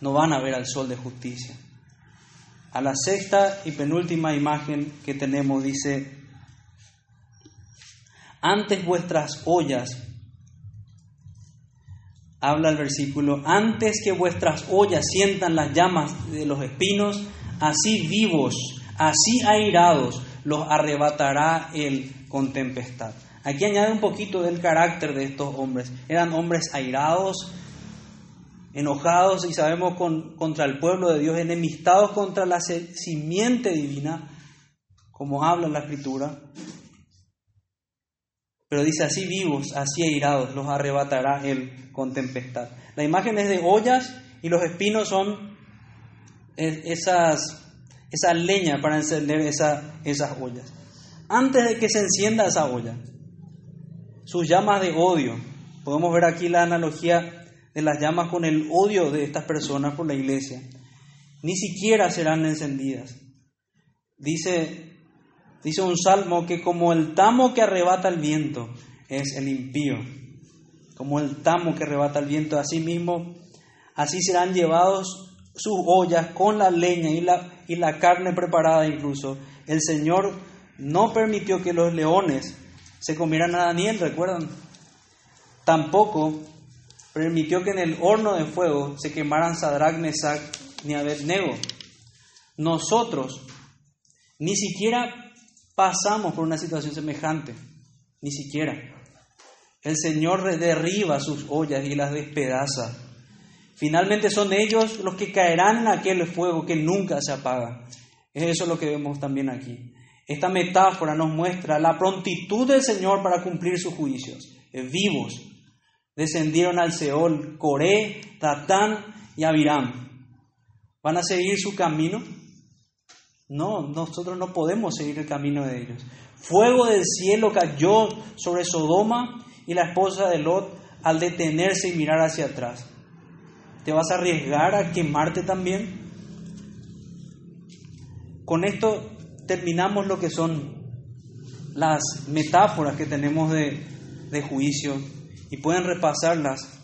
Speaker 2: no van a ver al sol de justicia. A la sexta y penúltima imagen que tenemos dice, antes vuestras ollas, habla el versículo, antes que vuestras ollas sientan las llamas de los espinos, así vivos, así airados, los arrebatará él con tempestad. Aquí añade un poquito del carácter de estos hombres. Eran hombres airados, enojados y sabemos con, contra el pueblo de Dios, enemistados contra la simiente divina, como habla la escritura. Pero dice así vivos, así airados, los arrebatará él con tempestad. La imagen es de ollas y los espinos son esas, esa leña para encender esa, esas ollas. Antes de que se encienda esa olla, sus llamas de odio, podemos ver aquí la analogía de las llamas con el odio de estas personas por la iglesia. ni siquiera serán encendidas. Dice, dice un salmo que como el tamo que arrebata el viento es el impío, como el tamo que arrebata el viento, así mismo, así serán llevados sus ollas con la leña y la, y la carne preparada incluso. El Señor no permitió que los leones se comieran a Daniel, ¿recuerdan? Tampoco permitió que en el horno de fuego se quemaran Sadrach, Mesach ni Abednego. Nosotros ni siquiera pasamos por una situación semejante, ni siquiera. El Señor derriba sus ollas y las despedaza. Finalmente son ellos los que caerán en aquel fuego que nunca se apaga. Es eso lo que vemos también aquí. Esta metáfora nos muestra la prontitud del Señor para cumplir sus juicios. Vivos descendieron al Seol, Coré, Tatán y Abiram. ¿Van a seguir su camino? No, nosotros no podemos seguir el camino de ellos. Fuego del cielo cayó sobre Sodoma y la esposa de Lot al detenerse y mirar hacia atrás. ¿Te vas a arriesgar a quemarte también? Con esto terminamos lo que son las metáforas que tenemos de, de juicio y pueden repasarlas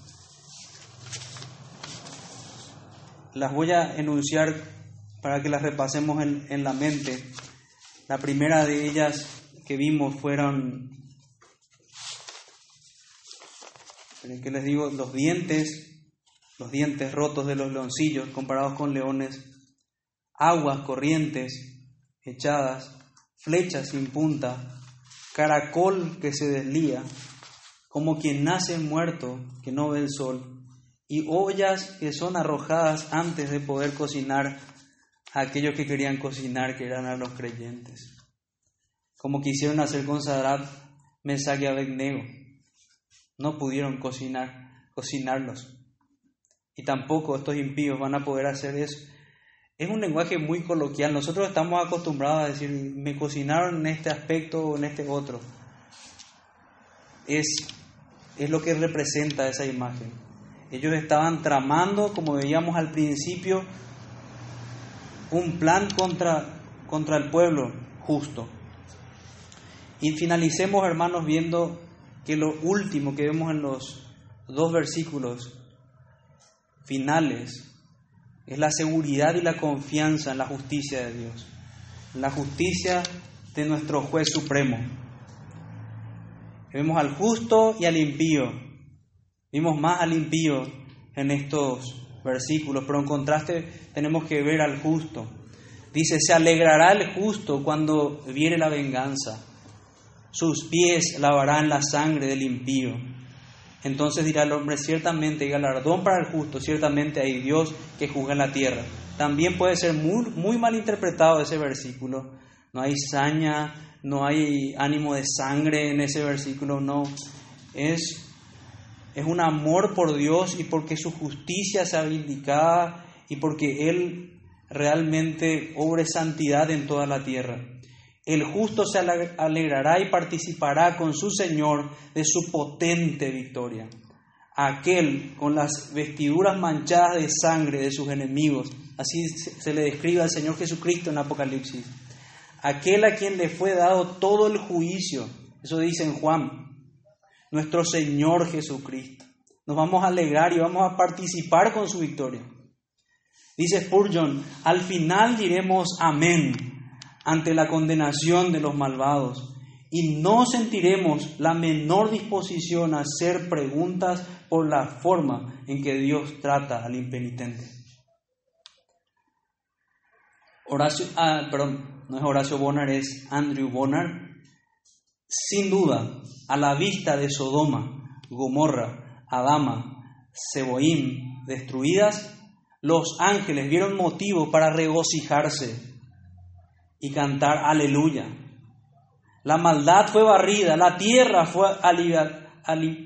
Speaker 2: Las voy a enunciar para que las repasemos en, la mente. La primera de ellas que vimos fueron, que les digo, los dientes, los dientes rotos de los leoncillos comparados con leones, aguas corrientes echadas, flechas sin punta, caracol que se deslía, como quien nace muerto que no ve el sol, y ollas que son arrojadas antes de poder cocinar aquellos que querían cocinar, que eran a los creyentes. Como quisieron hacer con Sadrach, Mesach y Abednego. No pudieron cocinar, cocinarlos. Y tampoco estos impíos van a poder hacer eso. Es un lenguaje muy coloquial. Nosotros estamos acostumbrados a decir, me cocinaron en este aspecto o en este otro. Es, es lo que representa esa imagen. Ellos estaban tramando, como veíamos al principio, un plan contra, contra el pueblo justo. Y finalicemos, hermanos, viendo que lo último que vemos en los dos versículos finales es la seguridad y la confianza en la justicia de Dios, la justicia de nuestro juez supremo. Vemos al justo y al impío, Vimos más al impío en estos versículos, pero en contraste tenemos que ver al justo. Dice, se alegrará el justo cuando viene la venganza. Sus pies lavarán la sangre del impío. Entonces dirá el hombre, ciertamente hay galardón para el justo, ciertamente hay Dios que juzga en la tierra. También puede ser muy, muy mal interpretado ese versículo. No hay saña, no hay ánimo de sangre en ese versículo, no. Es es un amor por Dios y porque su justicia sea vindicada y porque Él realmente obre santidad en toda la tierra. El justo se alegrará y participará con su Señor de su potente victoria. Aquel con las vestiduras manchadas de sangre de sus enemigos, así se le describe al Señor Jesucristo en Apocalipsis. Aquel a quien le fue dado todo el juicio, eso dice en Juan, nuestro Señor Jesucristo. Nos vamos a alegrar y vamos a participar con su victoria. Dice Spurgeon, al final diremos amén ante la condenación de los malvados y no sentiremos la menor disposición a hacer preguntas por la forma en que Dios trata al impenitente. Horacio, ah, perdón, no es Horacio Bonar, es Andrew Bonar. Sin duda, a la vista de Sodoma, Gomorra, Adama, Seboim destruidas, los ángeles vieron motivo para regocijarse y cantar aleluya. La maldad fue barrida, la tierra fue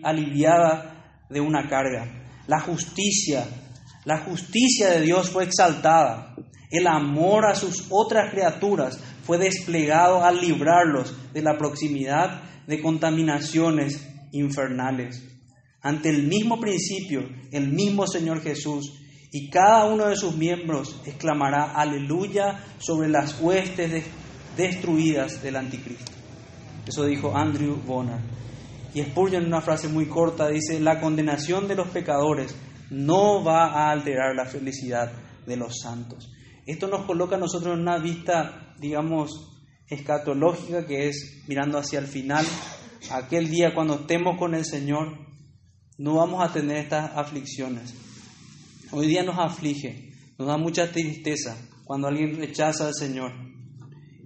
Speaker 2: aliviada de una carga. La justicia, la justicia de Dios fue exaltada. El amor a sus otras criaturas fue desplegado al librarlos de la proximidad de contaminaciones infernales. Ante el mismo principio, el mismo Señor Jesús y cada uno de sus miembros exclamará aleluya sobre las huestes destruidas del anticristo. Eso dijo Andrew Bonner. Y Spurgeon en una frase muy corta dice, la condenación de los pecadores no va a alterar la felicidad de los santos. Esto nos coloca a nosotros en una vista, digamos, escatológica, que es mirando hacia el final, aquel día cuando estemos con el Señor, no vamos a tener estas aflicciones. Hoy día nos aflige, nos da mucha tristeza cuando alguien rechaza al Señor.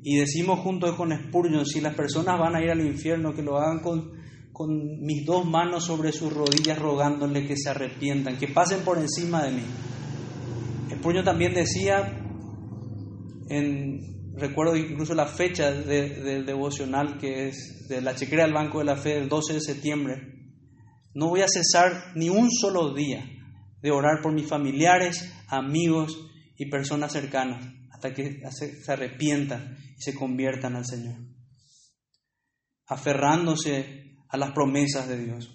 Speaker 2: Y decimos junto con Spurgeon, si las personas van a ir al infierno, que lo hagan con, con mis dos manos sobre sus rodillas rogándole que se arrepientan, que pasen por encima de mí. Spurgeon también decía, recuerdo incluso la fecha del devocional que es de la chequera del Banco de la Fe del 12 de septiembre, no voy a cesar ni un solo día de orar por mis familiares, amigos y personas cercanas hasta que se arrepientan y se conviertan al Señor, aferrándose a las promesas de Dios.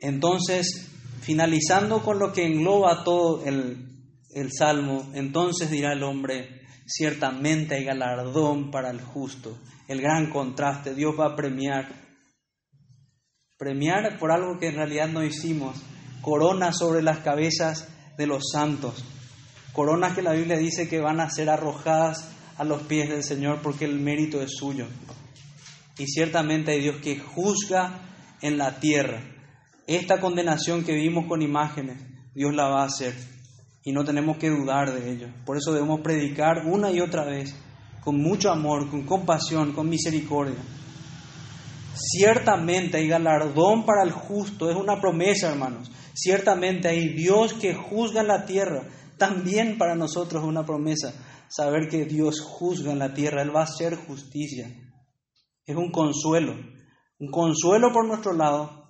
Speaker 2: Entonces, finalizando con lo que engloba todo el, el salmo, entonces dirá el hombre, ciertamente hay galardón para el justo, el gran contraste, Dios va a premiar, premiar por algo que en realidad no hicimos, coronas sobre las cabezas de los santos. Coronas que la Biblia dice que van a ser arrojadas a los pies del Señor porque el mérito es suyo. Y ciertamente hay Dios que juzga en la tierra. Esta condenación que vimos con imágenes, Dios la va a hacer. Y no tenemos que dudar de ello. Por eso debemos predicar una y otra vez, con mucho amor, con compasión, con misericordia. Ciertamente hay galardón para el justo, es una promesa, hermanos. Ciertamente hay Dios que juzga en la tierra. También para nosotros es una promesa saber que Dios juzga en la tierra, Él va a hacer justicia. Es un consuelo, un consuelo por nuestro lado,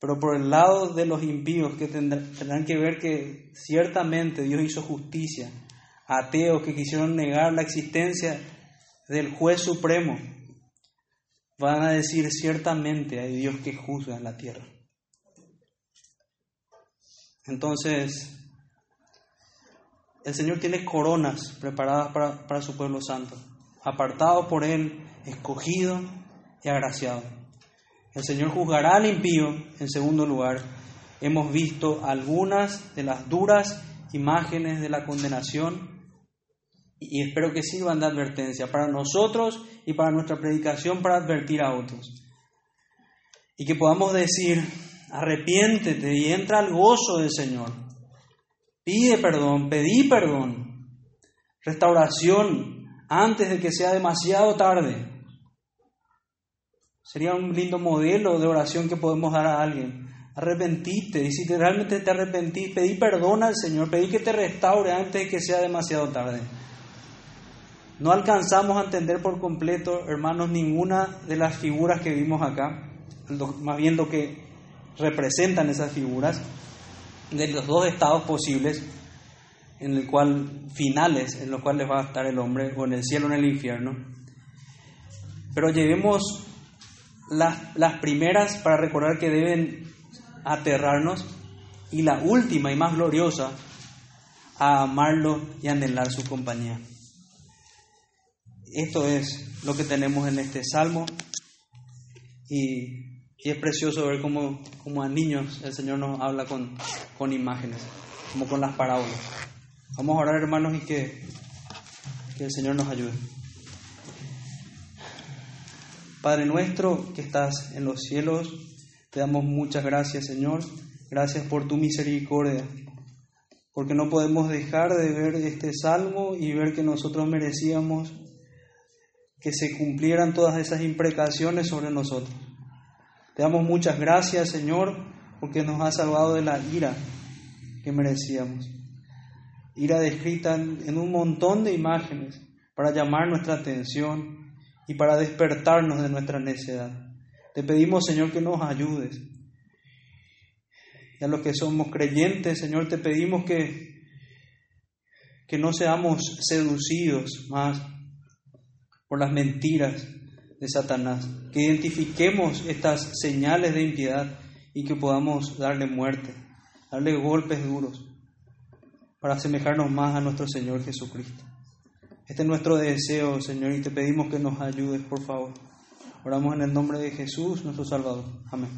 Speaker 2: pero por el lado de los impíos que tendrán que ver que ciertamente Dios hizo justicia. Ateos que quisieron negar la existencia del juez supremo, van a decir ciertamente hay Dios que juzga en la tierra. Entonces, el Señor tiene coronas preparadas para, su pueblo santo, apartado por Él, escogido y agraciado. El Señor juzgará al impío. En segundo lugar, hemos visto algunas de las duras imágenes de la condenación y espero que sirvan de advertencia para nosotros y para nuestra predicación para advertir a otros. Y que podamos decir, arrepiéntete y entra al gozo del Señor. Pide perdón, pedí perdón, restauración antes de que sea demasiado tarde. Sería un lindo modelo de oración que podemos dar a alguien. Arrepentite, y si realmente te arrepentís, pedí perdón al Señor, pedí que te restaure antes de que sea demasiado tarde. No alcanzamos a entender por completo, hermanos, ninguna de las figuras que vimos acá, más bien lo que representan esas figuras de los dos estados posibles en el cual finales en los cuales va a estar el hombre o en el cielo o en el infierno pero llevemos las, las primeras para recordar que deben aterrarnos y la última y más gloriosa a amarlo y anhelar su compañía esto es lo que tenemos en este salmo y y es precioso ver cómo, a niños el Señor nos habla con, con imágenes, como con las parábolas. Vamos a orar, hermanos, y que, que el Señor nos ayude. Padre nuestro que estás en los cielos, te damos muchas gracias, Señor. Gracias por tu misericordia, porque no podemos dejar de ver este salmo y ver que nosotros merecíamos que se cumplieran todas esas imprecaciones sobre nosotros. Te damos muchas gracias, Señor, porque nos has salvado de la ira que merecíamos. Ira descrita en un montón de imágenes para llamar nuestra atención y para despertarnos de nuestra necedad. Te pedimos, Señor, que nos ayudes. Y a los que somos creyentes, Señor, te pedimos que, que no seamos seducidos más por las mentiras de Satanás, que identifiquemos estas señales de impiedad y que podamos darle muerte darle golpes duros para asemejarnos más a nuestro Señor Jesucristo. Este es nuestro deseo, Señor, y te pedimos que nos ayudes, por favor. Oramos en el nombre de Jesús, nuestro Salvador. Amén.